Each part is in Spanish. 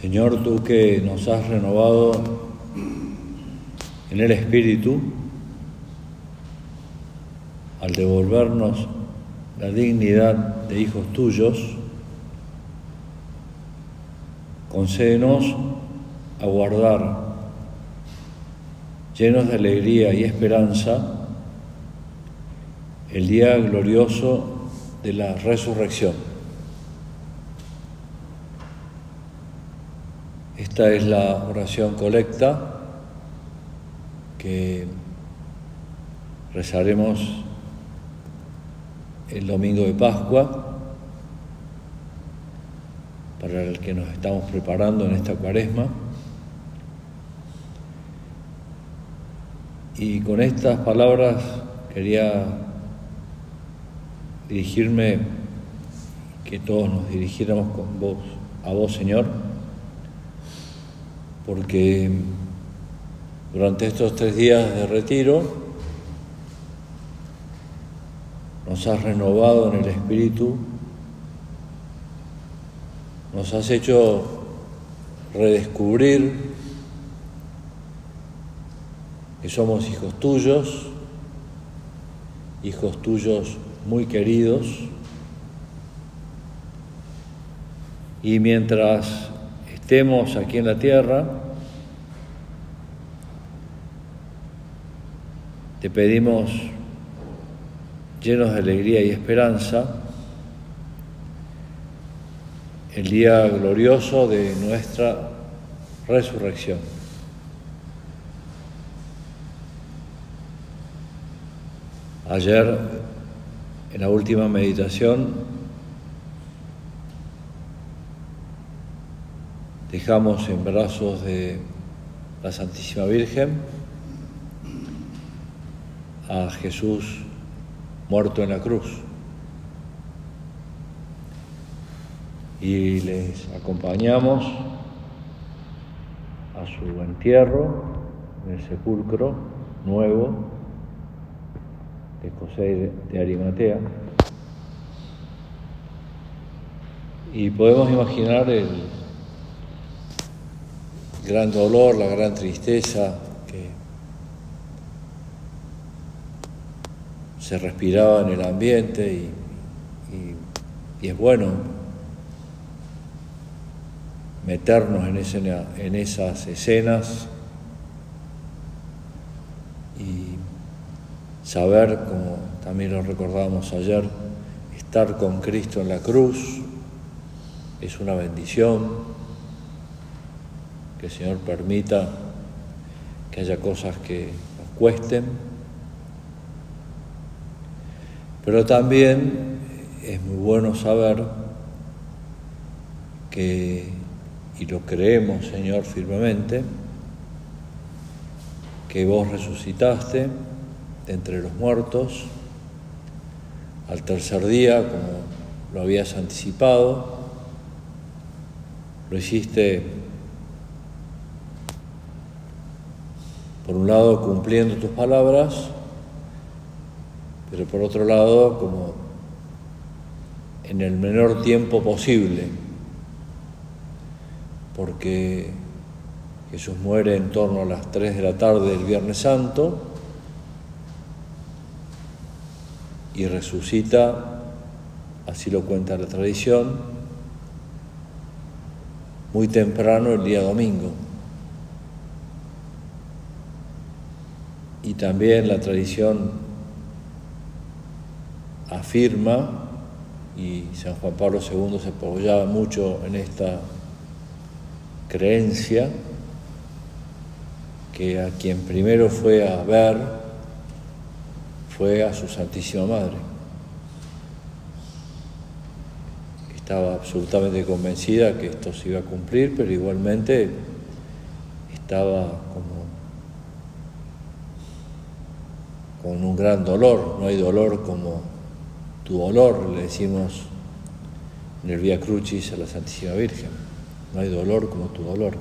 Señor, tú que nos has renovado en el Espíritu, al devolvernos la dignidad de hijos tuyos, concédenos aguardar, llenos de alegría y esperanza, el día glorioso de la resurrección. Esta es la oración colecta que rezaremos el domingo de Pascua para el que nos estamos preparando en esta cuaresma. Y con estas palabras quería dirigirme, que todos nos dirigiéramos con vos, a vos, Señor, porque durante estos tres días de retiro nos has renovado en el Espíritu, nos has hecho redescubrir que somos hijos tuyos, hijos tuyos muy queridos, y mientras estemos aquí en la tierra, te pedimos, llenos de alegría y esperanza, el día glorioso de nuestra resurrección. Ayer, en la última meditación, dejamos en brazos de la Santísima Virgen a Jesús muerto en la cruz. Y les acompañamos a su entierro en el sepulcro nuevo de José de Arimatea. Y podemos imaginar el gran dolor, la gran tristeza que se respiraba en el ambiente y, y, y es bueno meternos en, en esas escenas saber, como también lo recordábamos ayer, estar con Cristo en la cruz es una bendición, que el Señor permita que haya cosas que nos cuesten, pero también es muy bueno saber que, y lo creemos Señor firmemente, que vos resucitaste, entre los muertos, al tercer día, como lo habías anticipado, lo hiciste, por un lado, cumpliendo tus palabras, pero por otro lado, como en el menor tiempo posible, porque Jesús muere en torno a las 3 de la tarde del Viernes Santo, y resucita, así lo cuenta la tradición, muy temprano el día domingo. Y también la tradición afirma, y San Juan Pablo II se apoyaba mucho en esta creencia, que a quien primero fue a ver fue a su Santísima Madre. Estaba absolutamente convencida que esto se iba a cumplir, pero igualmente estaba como con un gran dolor. No hay dolor como tu dolor, le decimos en el Vía Crucis a la Santísima Virgen. No hay dolor como tu dolor.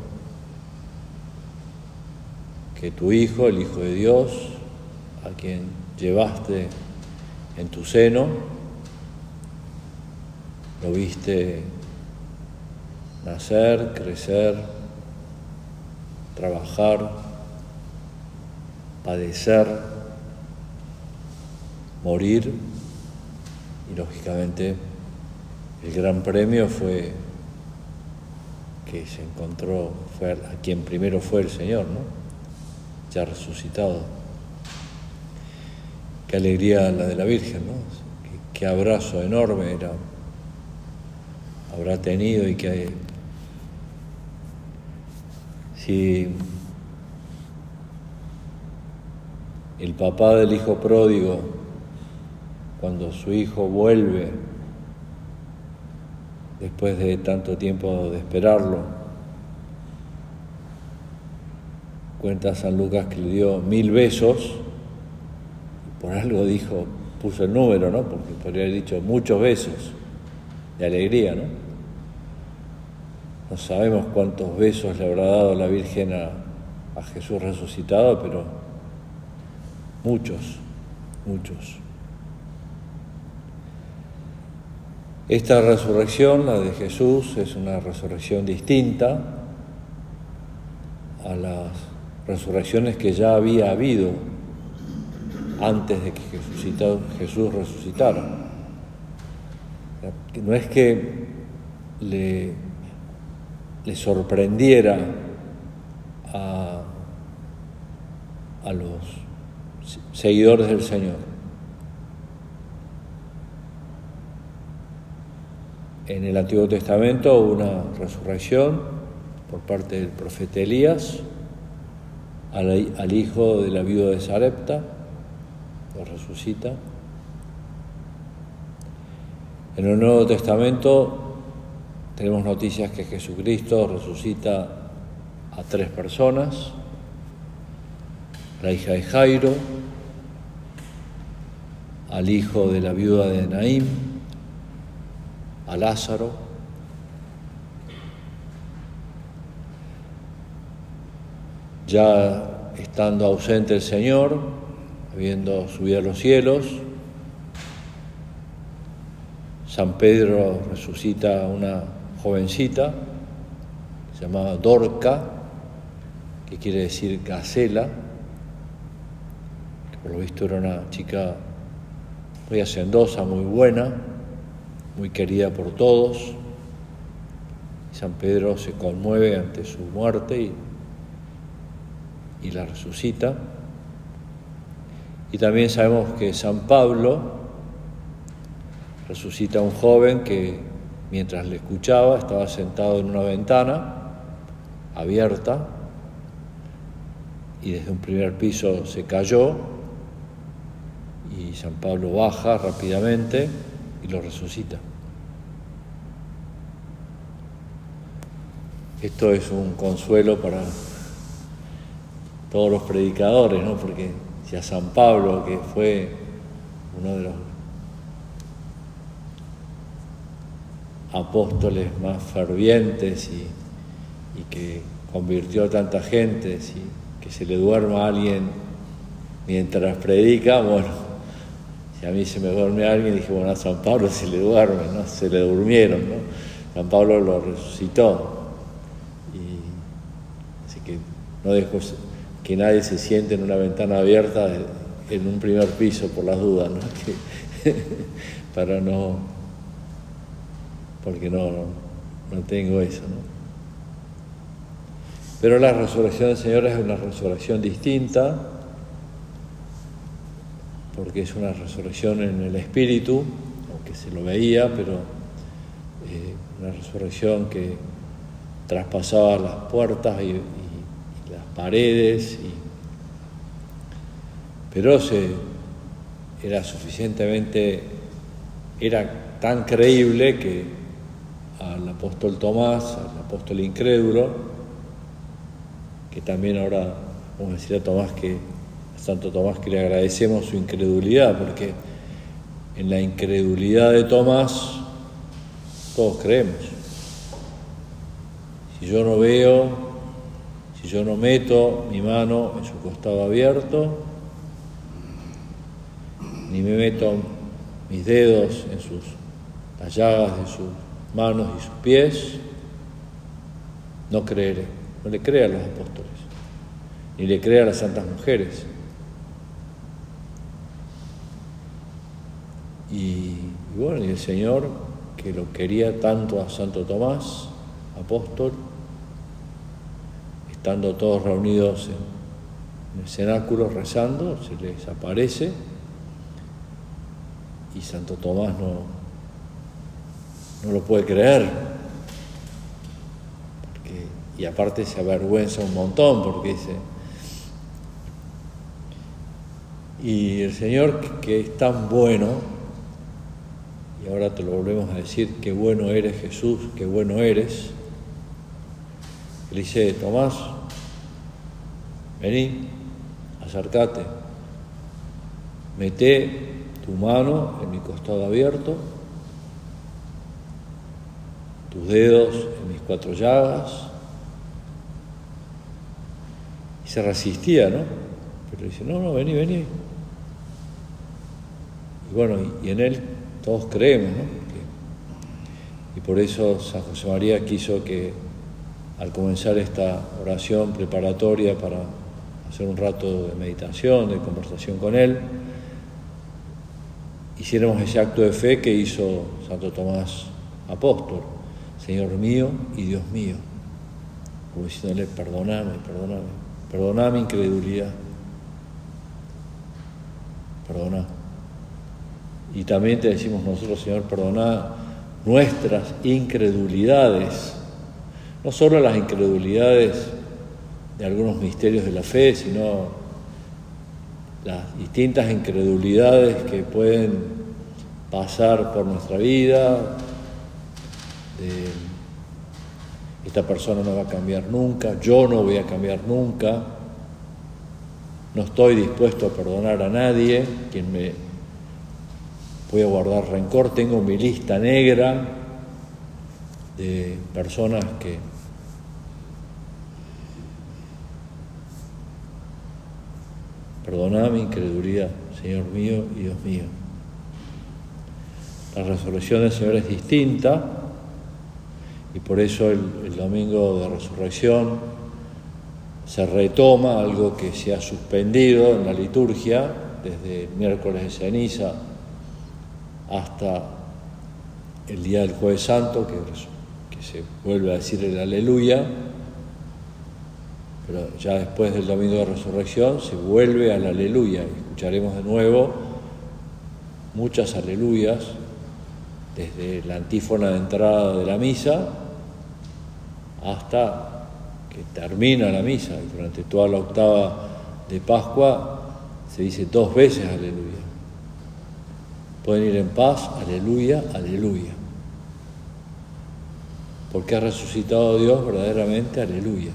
Que tu Hijo, el Hijo de Dios, a quien llevaste en tu seno, lo viste nacer, crecer, trabajar, padecer, morir y lógicamente el gran premio fue que se encontró, fue a quien primero fue el Señor, ¿no? Ya resucitado. Qué alegría la de la Virgen, ¿no? Qué, abrazo enorme era, habrá tenido y que si el papá del hijo pródigo, cuando su hijo vuelve, después de tanto tiempo de esperarlo, cuenta San Lucas que le dio mil besos, por algo dijo, puso el número, ¿no? Porque podría haber dicho muchos besos de alegría, ¿no? No sabemos cuántos besos le habrá dado la Virgen a, a Jesús resucitado, pero muchos, muchos. Esta resurrección, la de Jesús, es una resurrección distinta a las resurrecciones que ya había habido antes de que Jesús resucitara. No es que le, sorprendiera a, a los seguidores del Señor. En el Antiguo Testamento una resurrección por parte del profeta Elías al, hijo de la viuda de Sarepta, lo resucita. En el Nuevo Testamento tenemos noticias que Jesucristo resucita a tres personas, la hija de Jairo, al hijo de la viuda de Naim, a Lázaro, ya estando ausente el Señor, habiendo subido a los cielos, San Pedro resucita a una jovencita, se llamaba Dorca, que quiere decir gacela, que por lo visto era una chica muy hacendosa, muy buena, muy querida por todos. San Pedro se conmueve ante su muerte y, y la resucita. Y también sabemos que San Pablo resucita a un joven que mientras le escuchaba estaba sentado en una ventana abierta y desde un primer piso se cayó y San Pablo baja rápidamente y lo resucita. Esto es un consuelo para todos los predicadores, ¿no? Porque si a San Pablo, que fue uno de los apóstoles más fervientes y, que convirtió a tanta gente, que se le duerma a alguien mientras predica, bueno, si a mí se me duerme alguien, dije, bueno, a San Pablo se le duerme, ¿no? Se le durmieron, ¿no? San Pablo lo resucitó. Y, así que no dejo que nadie se siente en una ventana abierta en un primer piso por las dudas, ¿no? para no, porque no, no, no tengo eso, ¿no? Pero la resurrección del Señor es una resurrección distinta, porque es una resurrección en el espíritu, aunque se lo veía, pero eh, una resurrección que traspasaba las puertas y, las paredes, pero se, era suficientemente, era tan creíble que al apóstol Tomás, al apóstol incrédulo, que también ahora vamos a decir a Tomás que Santo Tomás que le agradecemos su incredulidad, porque en la incredulidad de Tomás todos creemos. Si yo no veo, si yo no meto mi mano en su costado abierto, ni me meto mis dedos en sus, las llagas de sus manos y sus pies, no creeré. No le cree a los apóstoles, ni le cree a las santas mujeres. Y, bueno, y el Señor, que lo quería tanto a Santo Tomás, apóstol, estando todos reunidos en, el cenáculo rezando, se les aparece y Santo Tomás no, no lo puede creer. y aparte se avergüenza un montón porque dice, y el Señor que es tan bueno, y ahora te lo volvemos a decir, qué bueno eres Jesús, qué bueno eres, le dice, Tomás, vení, acércate, mete tu mano en mi costado abierto, tus dedos en mis cuatro llagas. Y se resistía, ¿no? Pero dice, no, no, vení, vení. Y bueno, y, en él todos creemos, ¿no? y por eso San José María quiso que al comenzar esta oración preparatoria para hacer un rato de meditación, de conversación con Él, hiciéramos ese acto de fe que hizo Santo Tomás Apóstol, Señor mío y Dios mío, como diciéndole, perdóname, perdóname, perdóname incredulidad, perdona. Y también te decimos nosotros, Señor, perdona nuestras incredulidades no solo las incredulidades de algunos misterios de la fe, sino las distintas incredulidades que pueden pasar por nuestra vida, esta persona no va a cambiar nunca, yo no voy a cambiar nunca, no estoy dispuesto a perdonar a nadie, quien me voy a guardar rencor, tengo mi lista negra de personas que perdona mi incredulidad, Señor mío y Dios mío. La resurrección del Señor es distinta y por eso el, domingo de resurrección se retoma algo que se ha suspendido en la liturgia desde miércoles de ceniza hasta el día del jueves santo, que se vuelve a decir el aleluya, pero ya después del domingo de resurrección se vuelve al aleluya. Y escucharemos de nuevo muchas aleluyas desde la antífona de entrada de la misa hasta que termina la misa. Y durante toda la octava de Pascua se dice dos veces aleluya. Pueden ir en paz, aleluya, aleluya porque ha resucitado Dios verdaderamente, aleluya.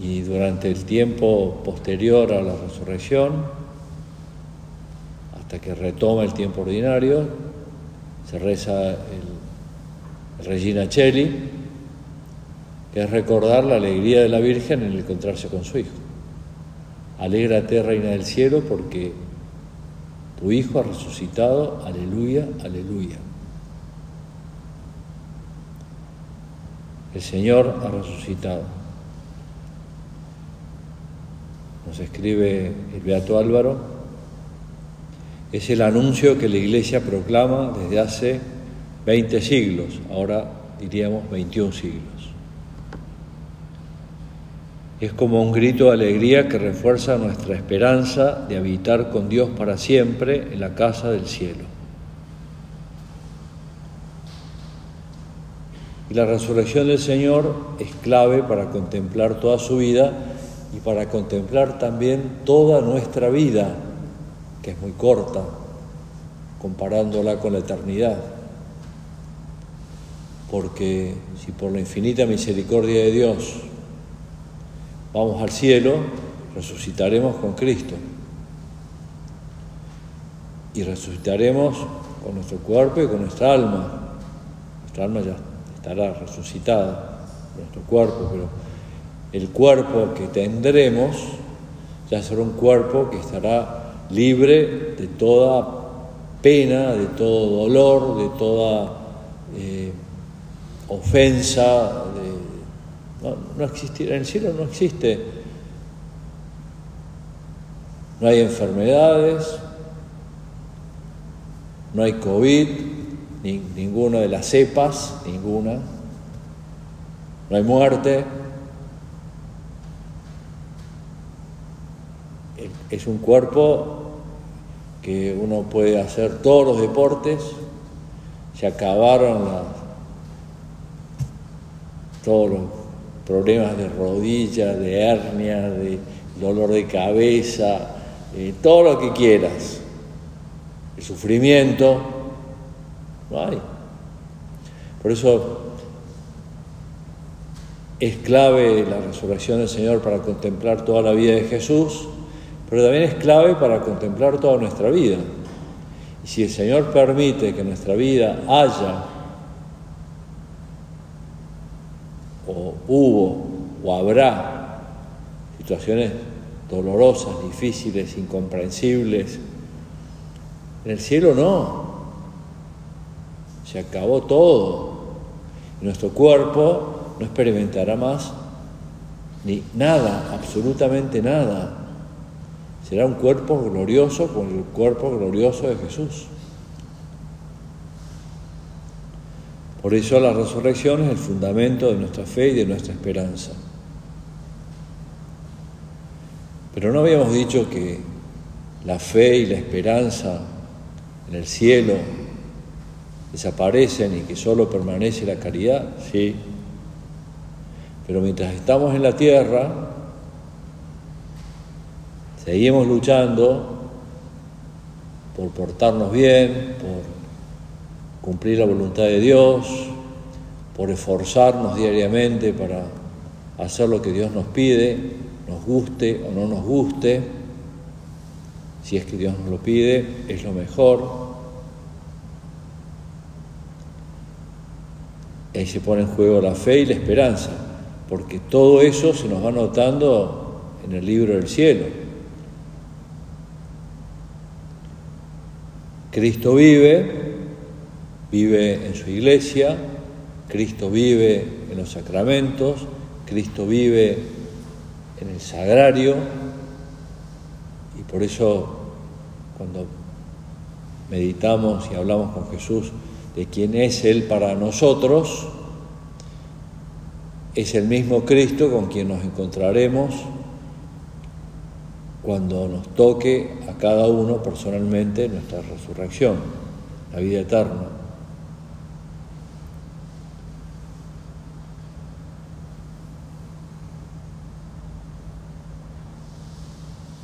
Y durante el tiempo posterior a la resurrección, hasta que retoma el tiempo ordinario, se reza el, Regina Cheli, que es recordar la alegría de la Virgen en encontrarse con su Hijo. Alégrate, Reina del Cielo, porque tu Hijo ha resucitado, aleluya, aleluya. El Señor ha resucitado. Nos escribe el Beato Álvaro. Es el anuncio que la Iglesia proclama desde hace 20 siglos, ahora diríamos 21 siglos. Es como un grito de alegría que refuerza nuestra esperanza de habitar con Dios para siempre en la casa del cielo. Y la resurrección del Señor es clave para contemplar toda su vida y para contemplar también toda nuestra vida, que es muy corta, comparándola con la eternidad. Porque si por la infinita misericordia de Dios vamos al cielo, resucitaremos con Cristo. Y resucitaremos con nuestro cuerpo y con nuestra alma. Nuestra alma ya estará resucitada nuestro cuerpo, pero el cuerpo que tendremos ya será un cuerpo que estará libre de toda pena, de todo dolor, de toda eh, ofensa, no, no existirá, en el cielo no existe, no hay enfermedades, no hay COVID, ni, ninguna de las cepas, ninguna, no hay muerte. Es un cuerpo que uno puede hacer todos los deportes, se acabaron todos los problemas de rodilla, de hernia, de dolor de cabeza, todo lo que quieras. El sufrimiento, no hay. Por eso es clave la resurrección del Señor para contemplar toda la vida de Jesús, pero también es clave para contemplar toda nuestra vida. Y si el Señor permite que nuestra vida haya o hubo o habrá situaciones dolorosas, difíciles, incomprensibles. En el cielo no. Se acabó todo. Nuestro cuerpo no experimentará más ni nada, absolutamente nada. Será un cuerpo glorioso con el cuerpo glorioso de Jesús. Por eso la resurrección es el fundamento de nuestra fe y de nuestra esperanza. Pero no habíamos dicho que la fe y la esperanza en el cielo desaparecen y que solo permanece la caridad, sí. Pero mientras estamos en la tierra, seguimos luchando por portarnos bien, por cumplir la voluntad de Dios, por esforzarnos diariamente para hacer lo que Dios nos pide, nos guste o no nos guste. Si es que Dios nos lo pide, es lo mejor. Ahí se pone en juego la fe y la esperanza, porque todo eso se nos va notando en el libro del cielo. Cristo vive, vive en su iglesia, Cristo vive en los sacramentos, Cristo vive en el sagrario y por eso cuando meditamos y hablamos con Jesús de quién es Él para nosotros, es el mismo Cristo con quien nos encontraremos cuando nos toque a cada uno personalmente nuestra resurrección, la vida eterna.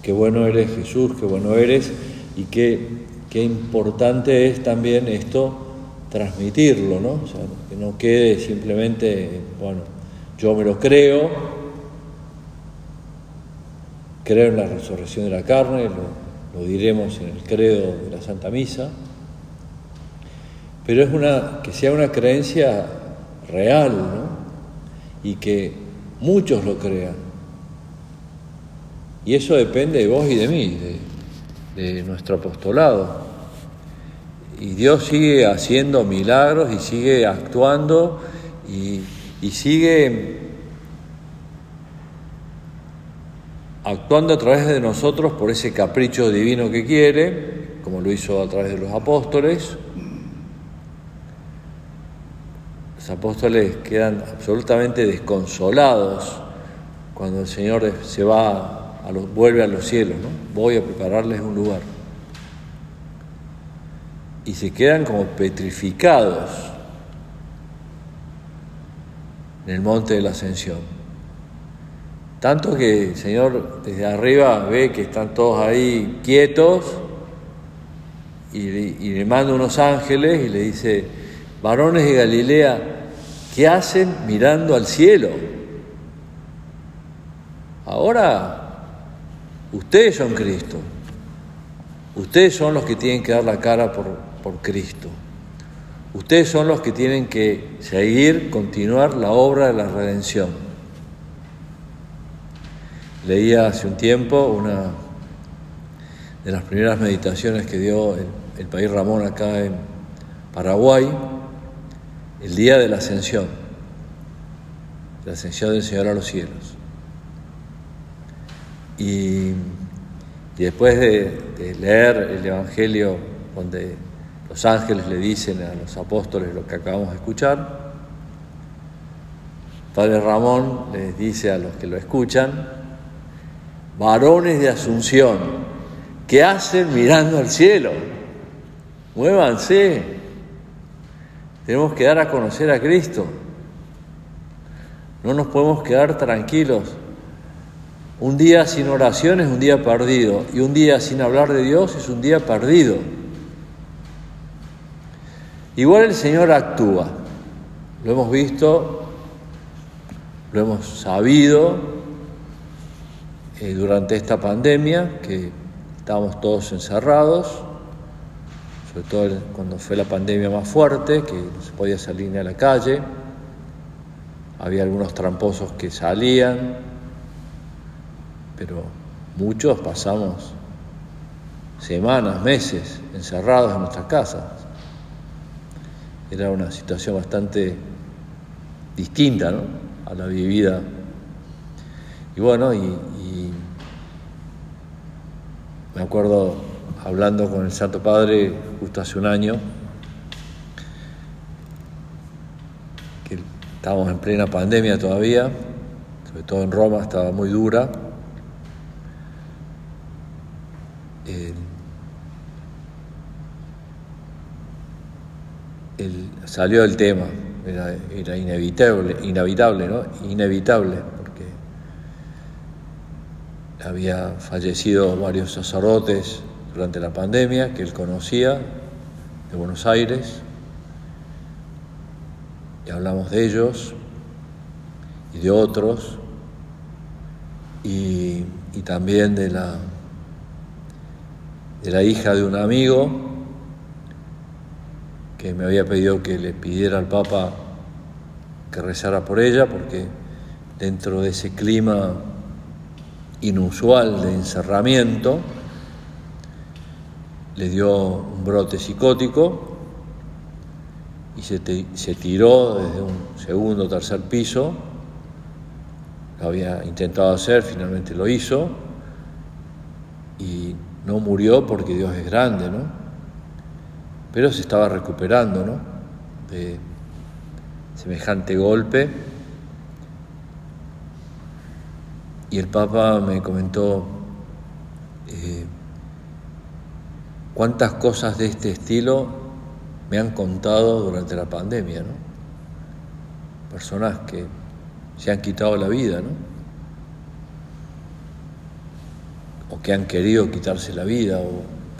Qué bueno eres Jesús, qué bueno eres y qué, qué importante es también esto transmitirlo, ¿no? O sea, que no quede simplemente, bueno, yo me lo creo, creo en la resurrección de la carne, lo, diremos en el credo de la Santa Misa, pero es una, que sea una creencia real, ¿no? Y que muchos lo crean. Y eso depende de vos y de mí, de, nuestro apostolado. Y Dios sigue haciendo milagros y sigue actuando y, y sigue actuando a través de nosotros por ese capricho divino que quiere, como lo hizo a través de los apóstoles. Los apóstoles quedan absolutamente desconsolados cuando el Señor se va vuelve a los cielos, ¿no? voy a prepararles un lugar. Y se quedan como petrificados en el monte de la ascensión. Tanto que el Señor desde arriba ve que están todos ahí quietos y, le manda unos ángeles y le dice, varones de Galilea, ¿qué hacen mirando al cielo? Ahora Ustedes son Cristo. Ustedes son los que tienen que dar la cara por, por Cristo. Ustedes son los que tienen que seguir, continuar la obra de la redención. Leía hace un tiempo una de las primeras meditaciones que dio el, país Ramón acá en Paraguay. el día de la ascensión, la ascensión del Señor a los cielos. Y, después de, leer el Evangelio donde los ángeles le dicen a los apóstoles lo que acabamos de escuchar, Padre Ramón les dice a los que lo escuchan, varones de Asunción, ¿qué hacen mirando al cielo? Muévanse. Tenemos que dar a conocer a Cristo. No nos podemos quedar tranquilos. Un día sin oración es un día perdido y un día sin hablar de Dios es un día perdido. Igual el Señor actúa. Lo hemos visto, lo hemos sabido eh, durante esta pandemia, que estábamos todos encerrados, sobre todo cuando fue la pandemia más fuerte, que no se podía salir ni a la calle, había algunos tramposos que salían, pero muchos pasamos semanas, meses encerrados en nuestras casas. Era una situación bastante distinta a la vivida. Y bueno, me acuerdo hablando con el Santo Padre justo hace un año, que estábamos en plena pandemia todavía, sobre todo en Roma estaba muy dura. Salió el tema, era, era inevitable, inevitable, ¿no? Inevitable había fallecido varios sacerdotes durante la pandemia que él conocía de Buenos Aires y hablamos de ellos y de otros y, también de la, de la hija de un amigo que me había pedido que le pidiera al Papa que rezara por ella porque dentro de ese clima inusual de encerramiento, le dio un brote psicótico y se, tiró desde un segundo o tercer piso. Lo había intentado hacer, finalmente lo hizo y no murió porque Dios es grande, ¿no? Pero se estaba recuperando, ¿no? De semejante golpe Y el Papa me comentó eh, cuántas cosas de este estilo me han contado durante la pandemia, ¿no? Personas que se han quitado la vida, ¿no? O que han querido quitarse la vida,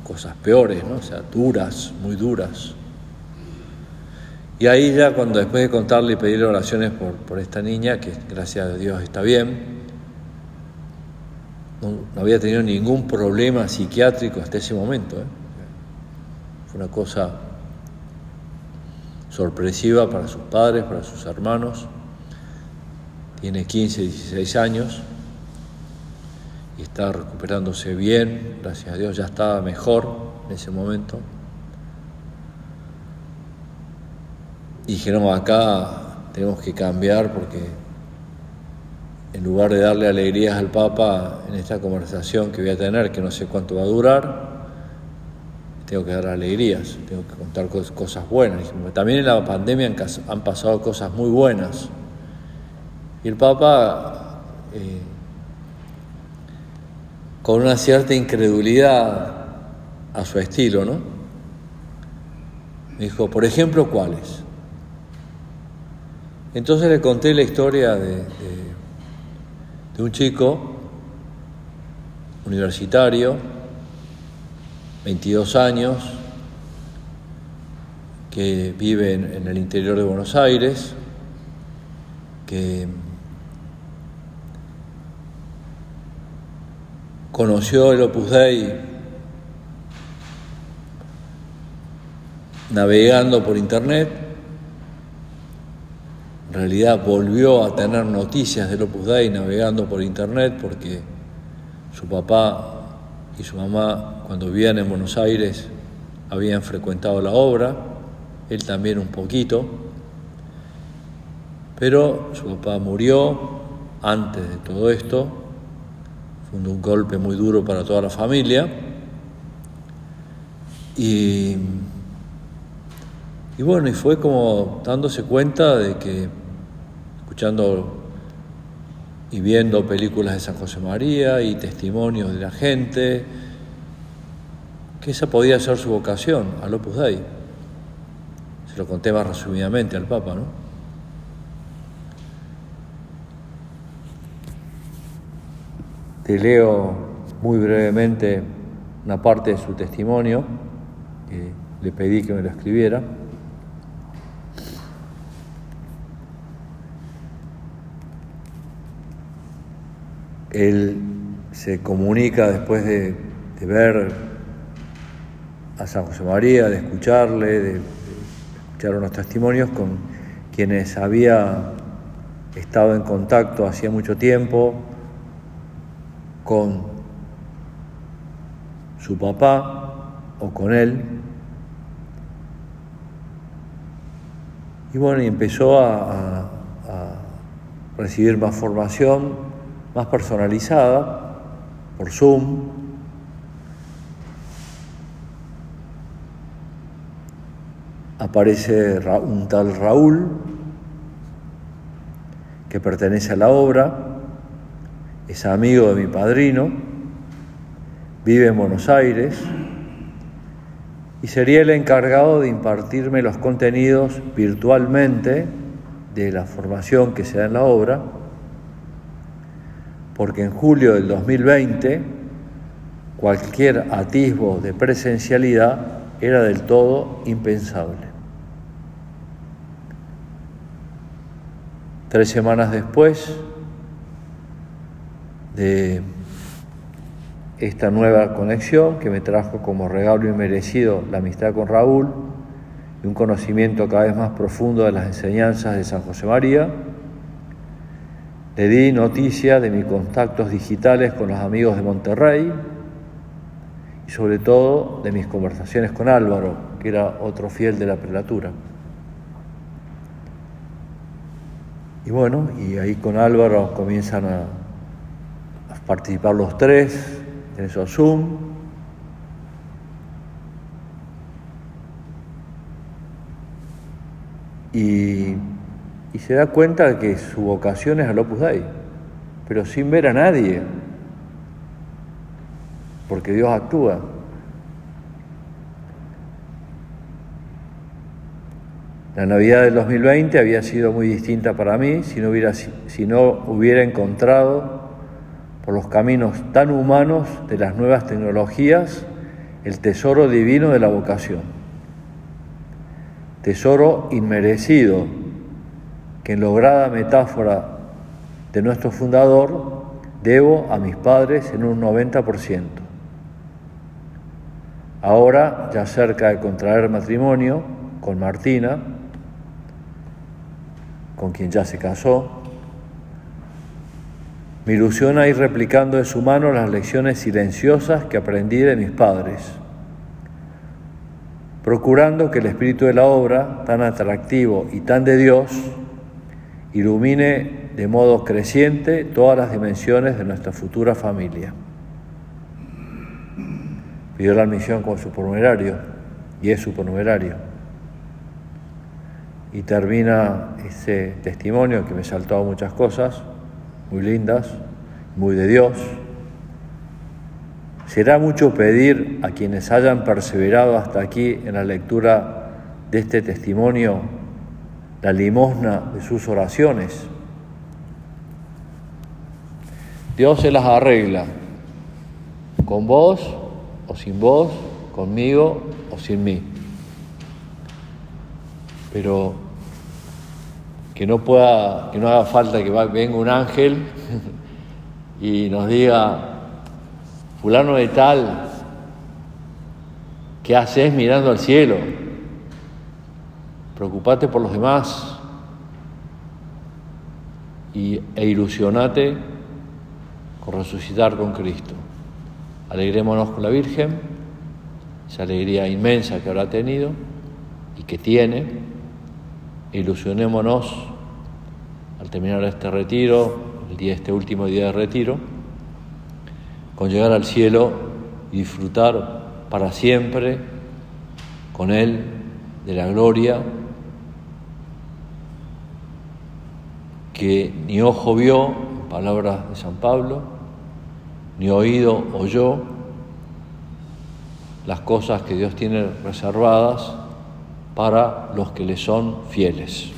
cosas peores, ¿no? O sea, duras, muy duras. Y ahí ya cuando después de contarle y pedirle oraciones por, por esta niña, que gracias a Dios está bien, no, había tenido ningún problema psiquiátrico hasta ese momento. ¿eh? Fue una cosa sorpresiva para sus padres, para sus hermanos. Tiene 15, 16 años y está recuperándose bien, gracias a Dios, ya estaba mejor en ese momento. Y dijeron, acá tenemos que cambiar porque en lugar de darle alegrías al Papa en esta conversación que voy a tener, que no sé cuánto va a durar, tengo que dar alegrías, tengo que contar cosas buenas. También en la pandemia han pasado cosas muy buenas. Y el Papa, eh, con una cierta incredulidad a su estilo, ¿no? Me dijo, por ejemplo, ¿cuáles? Entonces le conté la historia de un chico universitario, 22 años, que vive en, el interior de Buenos Aires, que conoció el Opus Dei navegando por internet en realidad volvió a tener noticias del Opus Dei navegando por internet porque su papá y su mamá cuando vivían en Buenos Aires habían frecuentado la obra, él también un poquito, Pero su papá murió antes de todo esto, un golpe muy duro para toda la familia. Y, y bueno, y fue como dándose cuenta de que, escuchando y viendo películas de San José María y testimonios de la gente, que esa podía ser su vocación, al Opus Dei. Se lo conté más resumidamente al Papa, ¿no? Te leo muy brevemente una parte de su testimonio, que le pedí que me lo escribiera. Él se comunica después de, de ver a San José María, de escucharle, de, escuchar unos testimonios con quienes había estado en contacto hacía mucho tiempo con su papá o con él. Y bueno, y empezó a, a recibir más formación, más personalizada, por Zoom, aparece un tal Raúl que pertenece a la obra, es amigo de mi padrino, vive en Buenos Aires y sería el encargado de impartirme los contenidos virtualmente de la formación que se da en la obra, porque en julio del 2020 cualquier atisbo de presencialidad era del todo impensable. Tres semanas después de esta nueva conexión que me trajo como regalo inmerecido la amistad con Raúl y un conocimiento cada vez más profundo de las enseñanzas de San José María, le di noticia de mis contactos digitales con los amigos de Monterrey y sobre todo de mis conversaciones con Álvaro, que era otro fiel de la prelatura. Y bueno, y ahí con Álvaro comienzan a, participar los tres en esos Zoom. Y, y, se da cuenta de que su vocación es al Opus Dei, pero sin ver a nadie, porque Dios actúa. La Navidad del 2020 había sido muy distinta para mí si no hubiera, si no hubiera encontrado por los caminos tan humanos de las nuevas tecnologías el tesoro divino de la vocación. Tesoro inmerecido que en lograda metáfora de nuestro fundador debo a mis padres en un 90%. Ahora, ya cerca de contraer matrimonio con Martina, con quien ya se casó. Ilusiona ir replicando en su mano las lecciones silenciosas que aprendí de mis padres, procurando que el espíritu de la obra, tan atractivo y tan de Dios, ilumine de modo creciente todas las dimensiones de nuestra futura familia. Pidió la admisión como supernumerario y es supernumerario y termina ese testimonio que me saltó muchas cosas muy lindas, muy de Dios. Será mucho pedir a quienes hayan perseverado hasta aquí en la lectura de este testimonio la limosna de sus oraciones. Dios se las arregla, con vos o sin vos, conmigo o sin mí. Pero que no pueda, que no haga falta que venga un ángel y nos diga, fulano de tal, ¿qué haces mirando al cielo? Preocupate por los demás y, e ilusionate con resucitar con Cristo. Alegrémonos con la Virgen, esa alegría inmensa que habrá tenido y que tiene ilusionémonos terminar este retiro, el día, este último día de retiro, con llegar al cielo y disfrutar para siempre con Él de la gloria que ni ojo vio, en palabras de San Pablo, ni oído oyó, las cosas que Dios tiene reservadas para los que le son fieles.